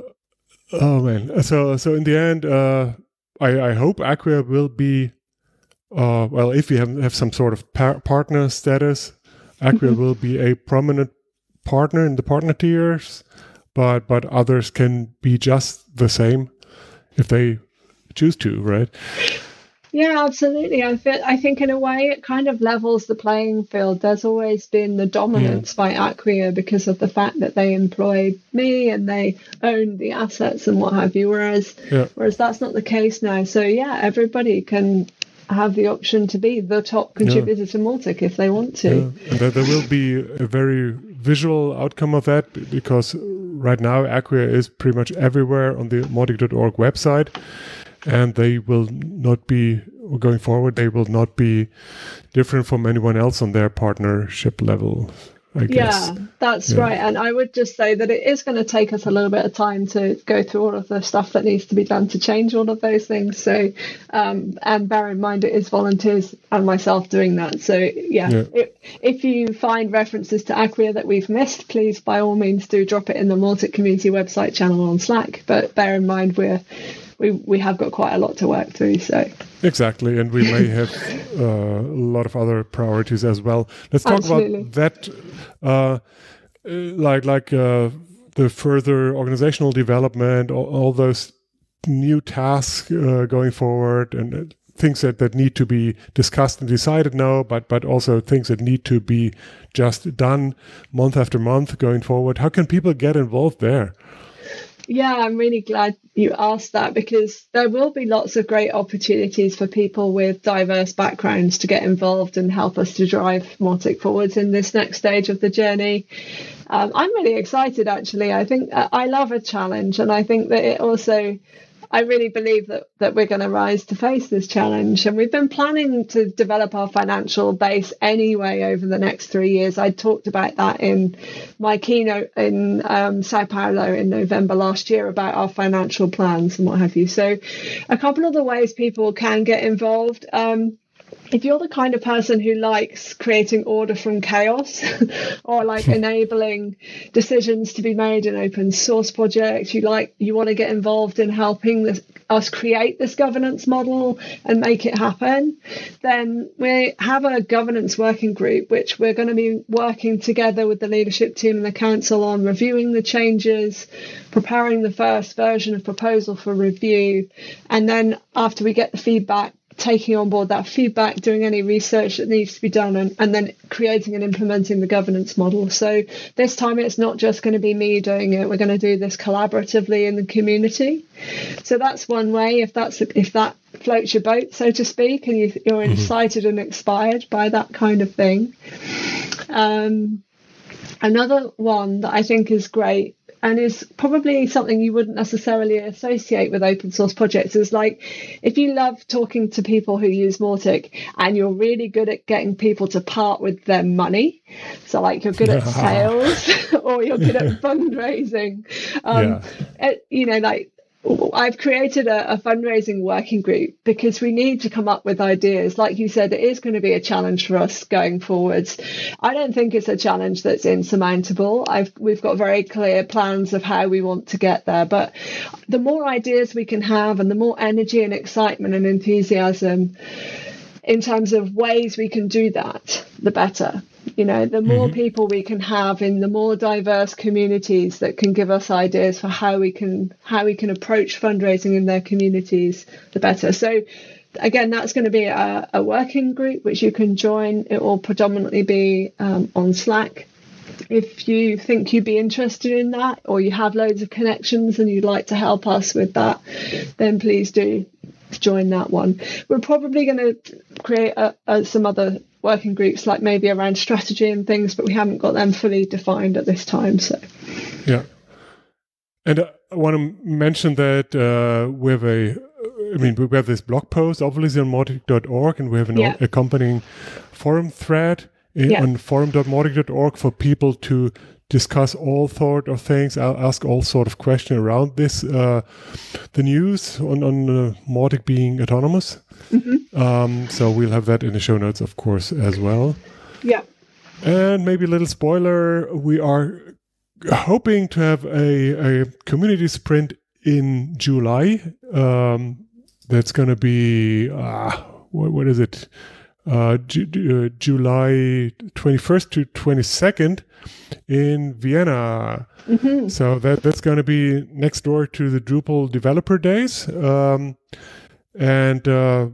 oh man. So, so in the end, uh, I, I hope Acquia will be, uh, well, if we have, have some sort of par- partner status, Acquia mm-hmm. will be a prominent partner in the partner tiers, but but others can be just the same if they choose to, right? Yeah, absolutely. I feel, I think in a way it kind of levels the playing field. There's always been the dominance mm. by Acquia because of the fact that they employ me and they own the assets and what have you. Whereas yeah. whereas that's not the case now. So yeah, everybody can have the option to be the top contributor yeah. to Mautic if they want to. Yeah. And there will be a very visual outcome of that because right now Acquia is pretty much everywhere on the Mautic.org website and they will not be going forward. They will not be different from anyone else on their partnership level. I guess. Yeah, that's yeah. right. And I would just say that it is going to take us a little bit of time to go through all of the stuff that needs to be done to change all of those things. So, um, and bear in mind, it is volunteers and myself doing that. So, yeah, yeah. It, if you find references to Acquia that we've missed, please by all means do drop it in the Mautic community website channel on Slack. But bear in mind, we're we we have got quite a lot to work through. So exactly, and we may have uh, a lot of other priorities as well. Let's talk Absolutely. about that, uh, like like uh, the further organizational development, all, all those new tasks uh, going forward, and uh, things that, that need to be discussed and decided now, but but also things that need to be just done month after month going forward. How can people get involved there? Yeah, I'm really glad you asked that because there will be lots of great opportunities for people with diverse backgrounds to get involved and help us to drive Mautic forwards in this next stage of the journey. Um, I'm really excited actually. I think uh, I love a challenge and I think that it also I really believe that, that we're going to rise to face this challenge. And we've been planning to develop our financial base anyway over the next three years. I talked about that in my keynote in um, Sao Paulo in November last year about our financial plans and what have you. So, a couple of the ways people can get involved. Um, if you're the kind of person who likes creating order from chaos or like hmm. enabling decisions to be made in open source projects you like you want to get involved in helping the us create this governance model and make it happen, then we have a governance working group, which we're going to be working together with the leadership team and the council on reviewing the changes, preparing the first version of proposal for review, and then after we get the feedback, taking on board that feedback, doing any research that needs to be done, and, and then creating and implementing the governance model. So this time it's not just going to be me doing it. We're going to do this collaboratively in the community. So that's one way. If that's if that floats your boat, so to speak, and you, are mm-hmm. incited and inspired by that kind of thing. Um, another one that I think is great and is probably something you wouldn't necessarily associate with open source projects is like if you love talking to people who use Mautic and you're really good at getting people to part with their money, so like you're good at sales or you're good at fundraising, um, yeah. it, you know, like I've created a, a, fundraising working group because we need to come up with ideas. Like you said, it is going to be a challenge for us going forwards. I don't think it's a challenge that's insurmountable. I've, we've got very clear plans of how we want to get there. But the more ideas we can have and the more energy and excitement and enthusiasm in terms of ways we can do that, the better. You know, the more mm-hmm. people we can have in the more diverse communities that can give us ideas for how we can how we can approach fundraising in their communities, the better. So again, that's going to be a, a working group which you can join. It will predominantly be um, on Slack. If you think you'd be interested in that, or you have loads of connections and you'd like to help us with that, then please do join that one. We're probably going to create a, a, some other working groups, like maybe around strategy and things, but we haven't got them fully defined at this time. So, yeah. And uh, I want to mention that uh, we have a, I mean, we have this blog post, obviously on mautic.org, and we have an yeah. accompanying forum thread in, yeah. on forum.mautic.org for people to discuss all sort of things. I'll ask all sort of questions around this. Uh, the news on on uh, being autonomous. Mm-hmm. Um, so we'll have that in the show notes, of course, as well. Yeah. And maybe a little spoiler: we are hoping to have a, a community sprint in July. Um, that's going to be uh, what, what is it? Uh, Ju- uh, July 21st to 22nd in Vienna. Mm-hmm. So that that's going to be next door to the Drupal Developer Days, um, and uh,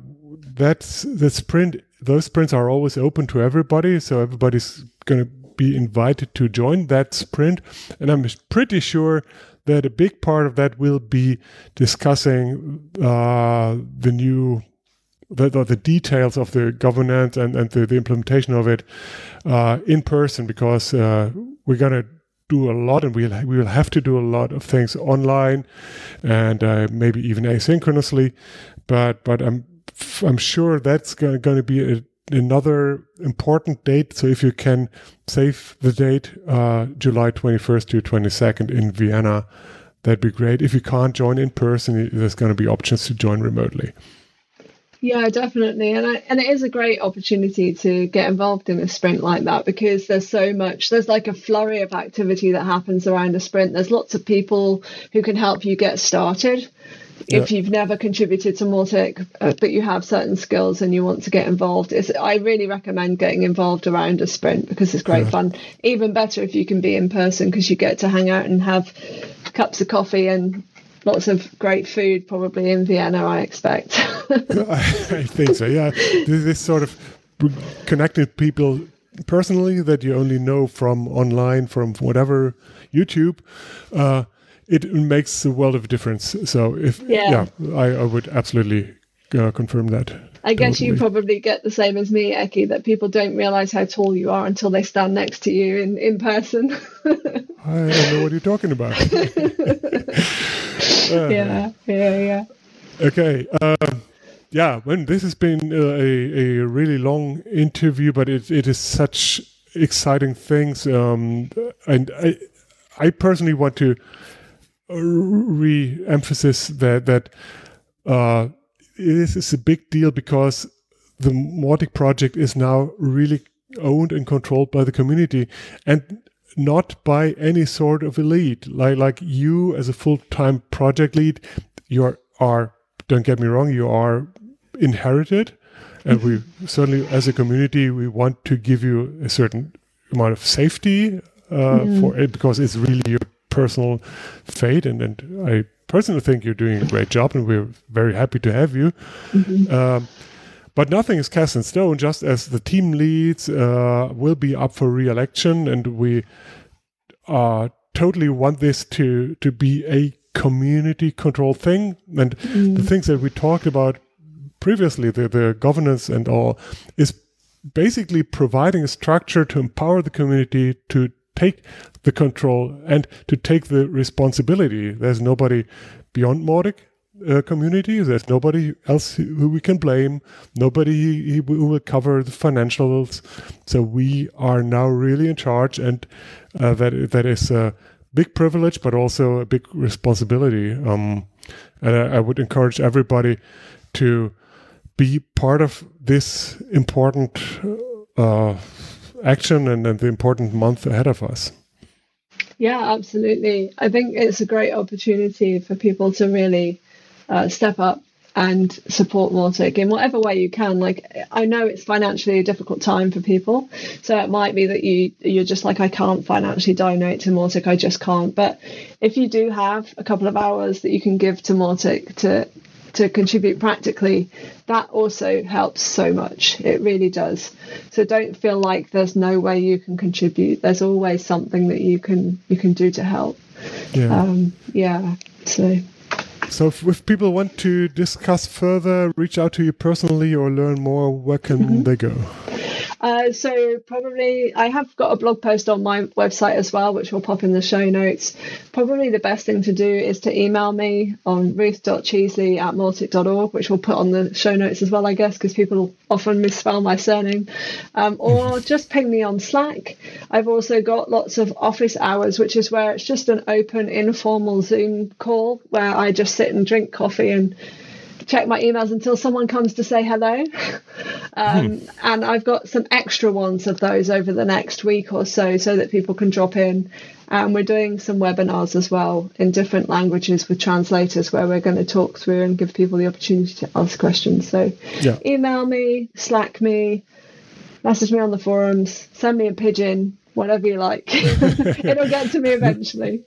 that's the sprint. Those sprints are always open to everybody, so everybody's going to be invited to join that sprint. And I'm pretty sure that a big part of that will be discussing uh, the new the, the, details of the governance and, and the, the implementation of it uh, in person because uh, we're going to do a lot and we'll, we will have to do a lot of things online and uh, maybe even asynchronously. But, but I'm, I'm sure that's going to be a, another important date. So if you can save the date, uh, July 21st to 22nd in Vienna, that'd be great. If you can't join in person, there's going to be options to join remotely. Yeah, definitely, and I, and it is a great opportunity to get involved in a sprint like that because there's so much. There's like a flurry of activity that happens around a sprint. There's lots of people who can help you get started. If you've never contributed to Mautic, uh, but you have certain skills and you want to get involved, it's, I really recommend getting involved around a sprint because it's great yeah. fun. Even better if you can be in person because you get to hang out and have cups of coffee and lots of great food probably in Vienna, I expect. I think so, yeah. This sort of connecting people personally that you only know from online, from whatever YouTube. Uh, it makes a world of difference. So if yeah, yeah I, I, would absolutely uh, confirm that. I guess totally. you probably get the same as me, Ekke, that people don't realize how tall you are until they stand next to you in, in person. I don't know what you're talking about. uh, yeah, yeah, yeah. Okay. Uh, yeah, when this has been uh, a, a really long interview, but it, it is such exciting things. Um, and I, I personally want to re-emphasize that that uh, this is a big deal because the Mautic project is now really owned and controlled by the community and not by any sort of elite. Like like you as a full-time project lead you are, are don't get me wrong, you are inherited. And we certainly, as a community, we want to give you a certain amount of safety uh, for it because it's really your personal fate. And, and I personally think you're doing a great job, and we're very happy to have you. Mm-hmm. Um, but nothing is cast in stone. Just as the team leads uh, will be up for re-election, and we uh, totally want this to to be a community controlled thing. And mm. the things that we talked about previously, the, the governance and all, is basically providing a structure to empower the community to take the control and to take the responsibility. There's nobody beyond Mautic uh, community. There's nobody else who we can blame. Nobody who will cover the financials. So we are now really in charge, and uh, that that is a big privilege, but also a big responsibility. Um, and I, I would encourage everybody to be part of this important uh, action and, and the important month ahead of us. Yeah, absolutely. I think it's a great opportunity for people to really uh, step up and support Mautic in whatever way you can. Like I know it's financially a difficult time for people, so it might be that you you're just like I can't financially donate to Mautic, I just can't. But if you do have a couple of hours that you can give to Mautic to to contribute practically, that also helps so much. It really does. So don't feel like there's no way you can contribute. There's always something that you can you can do to help. Yeah. Um, yeah. So. So, if, if, people want to discuss further, reach out to you personally or learn more, where can mm-hmm. they go? Uh, so probably I have got a blog post on my website as well, which will pop in the show notes. Probably the best thing to do is to email me on ruth.cheesley at mautic.org, which we'll put on the show notes as well, I guess, because people often misspell my surname. Um, or just ping me on Slack. I've also got lots of office hours, which is where it's just an open, informal Zoom call where I just sit and drink coffee and check my emails until someone comes to say hello. Um, hmm. And I've got some extra ones of those over the next week or so, so that people can drop in. And we're doing some webinars as well in different languages with translators where we're going to talk through and give people the opportunity to ask questions. So yeah. email me, Slack me, message me on the forums, send me a pigeon, whatever you like. It'll get to me eventually.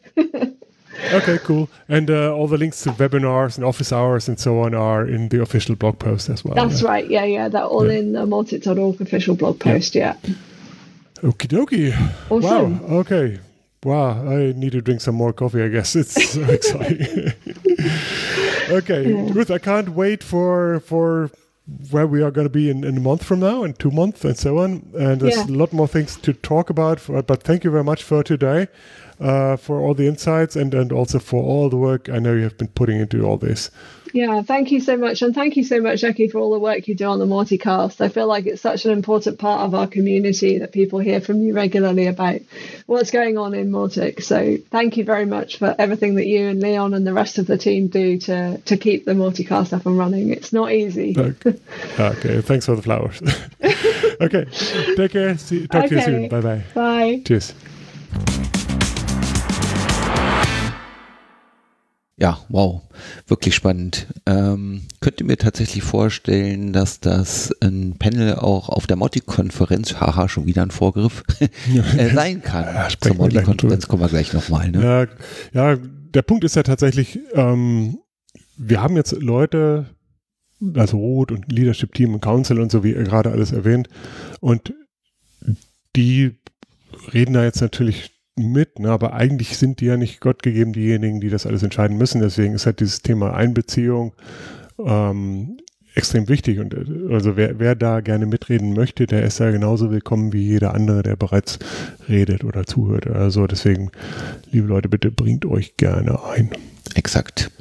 Okay, cool. And uh, all the links to webinars and office hours and so on are in the official blog post as well. That's yeah. right. Yeah, yeah. They're all yeah. in the mautic.org official blog post. Yeah. yeah. Okie dokie. Awesome. Wow. Okay. Wow. I need to drink some more coffee, I guess. It's so exciting. okay. Yeah. Ruth, I can't wait for for where we are going to be in, in a month from now, in two months, and so on. And there's yeah. a lot more things to talk about. For, but thank you very much for today uh, for all the insights and, and also for all the work I know you have been putting into all this. Yeah, thank you so much. And thank you so much, Jackie, for all the work you do on the Mauticast. I feel like it's such an important part of our community that people hear from you regularly about what's going on in Mautic. So thank you very much for everything that you and Leon and the rest of the team do to, to keep the Mauticast up and running. It's not easy. Okay, okay. thanks for the flowers. okay, take care. See, talk okay. to you soon. Bye-bye. Bye. Cheers. Ja, wow, wirklich spannend. Ähm, könnt ihr mir tatsächlich vorstellen, dass das ein Panel auch auf der Motti-Konferenz, haha, schon wieder ein Vorgriff, äh, sein kann. Ja, Zur Motti-Konferenz kommen wir gleich nochmal. Ne? Ja, ja, der Punkt ist ja tatsächlich, ähm, wir haben jetzt Leute, also Rot und Leadership Team und Council und so, wie ihr gerade alles erwähnt, und die reden da jetzt natürlich mit, ne? aber eigentlich sind die ja nicht Gott gegeben, diejenigen, die das alles entscheiden müssen. Deswegen ist halt dieses Thema Einbeziehung ähm, extrem wichtig. Und äh, also wer, wer da gerne mitreden möchte, der ist ja genauso willkommen wie jeder andere, der bereits redet oder zuhört. Also deswegen, liebe Leute, bitte bringt euch gerne ein. Exakt.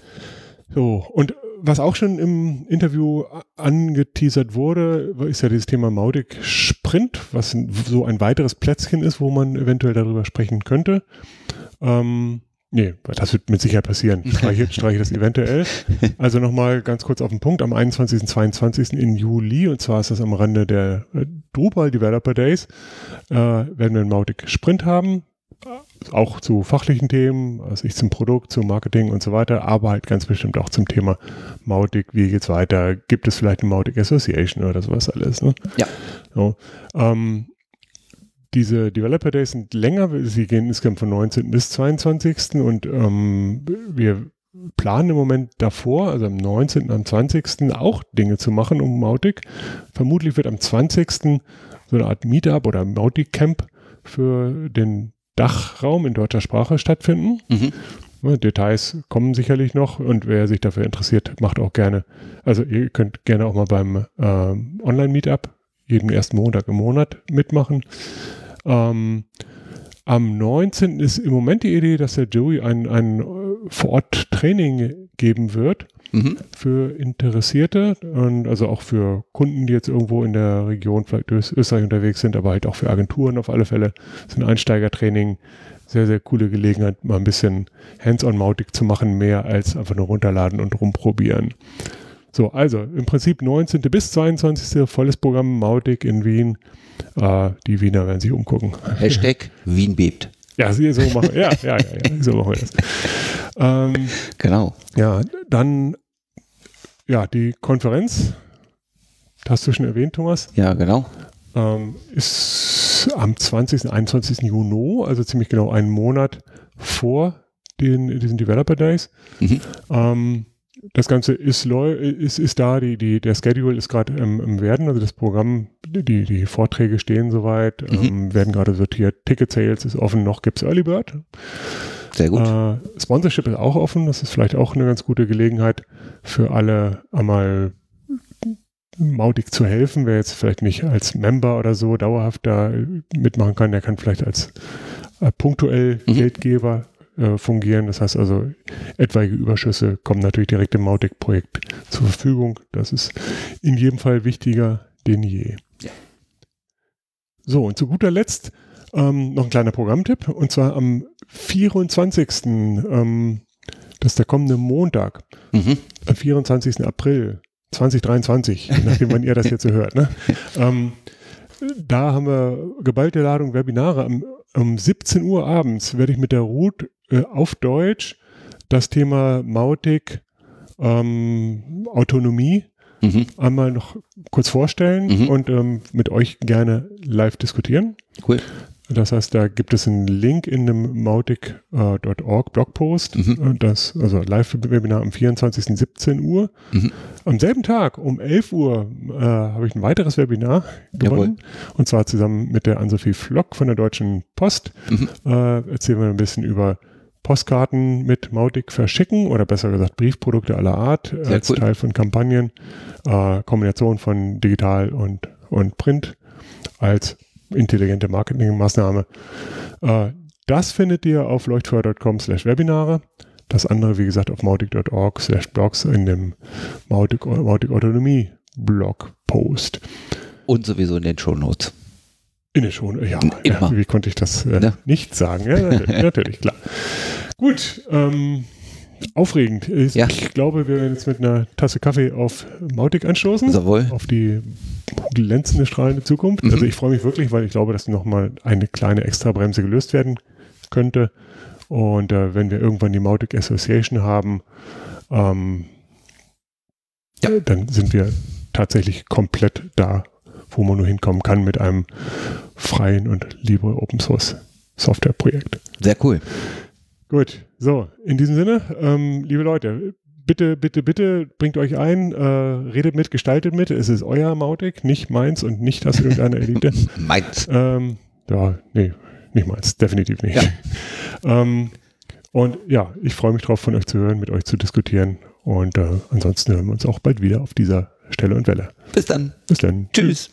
So, und was auch schon im Interview angeteasert wurde, ist ja dieses Thema Mautic Sprint, was so ein weiteres Plätzchen ist, wo man eventuell darüber sprechen könnte. Ähm, nee, das wird mit Sicherheit passieren. Streiche, streiche das eventuell. Also nochmal ganz kurz auf den Punkt. Am 21. und 22. in Juli, und zwar ist das am Rande der äh, Drupal Developer Days, äh, werden wir einen Mautic Sprint haben auch zu fachlichen Themen, also ich zum Produkt, zum Marketing und so weiter, aber halt ganz bestimmt auch zum Thema Mautic, wie geht's weiter, gibt es vielleicht eine Mautic Association oder sowas alles. Ne? Ja. So, ähm, diese Developer Days sind länger, sie gehen insgesamt von 19. bis 22. und ähm, wir planen im Moment davor, also am 19. und am 20. auch Dinge zu machen um Mautic. Vermutlich wird am 20. so eine Art Meetup oder Mautic Camp für den Dachraum in deutscher Sprache stattfinden. Mhm. Details kommen sicherlich noch und wer sich dafür interessiert, macht auch gerne. Also ihr könnt gerne auch mal beim ähm, Online-Meetup jeden ersten Montag im Monat mitmachen. Ähm, am 19. ist im Moment die Idee, dass der Joey ein, ein äh, Vor-Ort-Training geben wird Mhm. für Interessierte und also auch für Kunden, die jetzt irgendwo in der Region, vielleicht Ös- Österreich unterwegs sind, aber halt auch für Agenturen auf alle Fälle. Das ist ein Einsteigertraining. Sehr, sehr coole Gelegenheit, mal ein bisschen Hands-on-Mautic zu machen, mehr als einfach nur runterladen und rumprobieren. So, also im Prinzip 19. bis 22. volles Programm Mautic in Wien. Äh, die Wiener werden sich umgucken. Hashtag Wien bebt. Ja, sie- so machen, ja, ja, ja, ja, so machen wir das. Ähm, Genau. ja, dann ja, die Konferenz, das hast du schon erwähnt, Thomas, Ja, genau. ähm, ist am 20. 21. Juni, also ziemlich genau einen Monat vor den, diesen Developer Days. Mhm. Ähm, das Ganze ist, ist, ist da, die, die, der Schedule ist gerade im, im Werden, also das Programm, die, die Vorträge stehen soweit, Mhm. ähm, werden gerade sortiert, Ticket Sales ist offen, noch gibt es Early Bird, Sehr gut. äh, Sponsorship ist auch offen. Das ist vielleicht auch eine ganz gute Gelegenheit für alle, einmal Mautic zu helfen. Wer jetzt vielleicht nicht als Member oder so dauerhaft da mitmachen kann, der kann vielleicht als äh, punktuell Mhm. Geldgeber äh, fungieren. Das heißt also, etwaige Überschüsse kommen natürlich direkt im Mautic-Projekt zur Verfügung. Das ist in jedem Fall wichtiger denn je. Ja. So, und zu guter Letzt ähm, noch ein kleiner Programmtipp. Und zwar am 24. Ähm, das ist der kommende Montag, Mhm. am 24. April 2023, je nachdem, wann ihr das jetzt so hört. Ne? Ähm, da haben wir geballte Ladung Webinare. Am, um 17 Uhr abends werde ich mit der Ruth äh, auf Deutsch das Thema Mautic ähm, Autonomie Mhm. einmal noch kurz vorstellen Mhm. und ähm, mit euch gerne live diskutieren. Cool. Das heißt, da gibt es einen Link in einem mautic.org Blogpost. Mhm. Äh, Das, also Live-Webinar am 24. 17 Uhr. Mhm. Am selben Tag um 11 Uhr äh, habe ich ein weiteres Webinar gewonnen. Und zwar zusammen mit der Ann-Sophie Flock von der Deutschen Post. Mhm. Äh, erzählen wir ein bisschen über Postkarten mit Mautic verschicken oder besser gesagt Briefprodukte aller Art äh, Sehr als cool. Teil von Kampagnen. Äh, Kombination von digital und, und Print als intelligente Marketingmaßnahme. Äh, das findet ihr auf leuchtfeuer.com slash Webinare. Das andere, wie gesagt, auf mautic.org slash blogs in dem Mautic, Mautic Autonomie Blogpost. Und sowieso in den Show Notes. In der schon, ja, Immer. ja, wie konnte ich das äh, Ne? nicht sagen? Ja, natürlich, natürlich klar. Gut, ähm, aufregend. Ich, Ja. ich glaube, wir werden jetzt mit einer Tasse Kaffee auf Mautic anstoßen. Jawohl. Auf die glänzende, strahlende Zukunft. Mhm. Also ich freue mich wirklich, weil ich glaube, dass nochmal eine kleine Extrabremse gelöst werden könnte. Und äh, wenn wir irgendwann die Mautic Association haben, ähm, Ja. dann sind wir tatsächlich komplett da, wo man nur hinkommen kann mit einem freien und libre Open Source Softwareprojekt. Sehr cool. Gut, so, in diesem Sinne, ähm, liebe Leute, bitte, bitte, bitte bringt euch ein, äh, redet mit, gestaltet mit. Es ist euer Mautic, nicht meins und nicht das irgendeiner Elite. Meins. ähm, ja, nee, nicht meins, definitiv nicht. Ja. ähm, und ja, ich freue mich drauf, von euch zu hören, mit euch zu diskutieren. Und äh, ansonsten hören wir uns auch bald wieder auf dieser Stelle und Welle. Bis dann. Bis dann. Tschüss.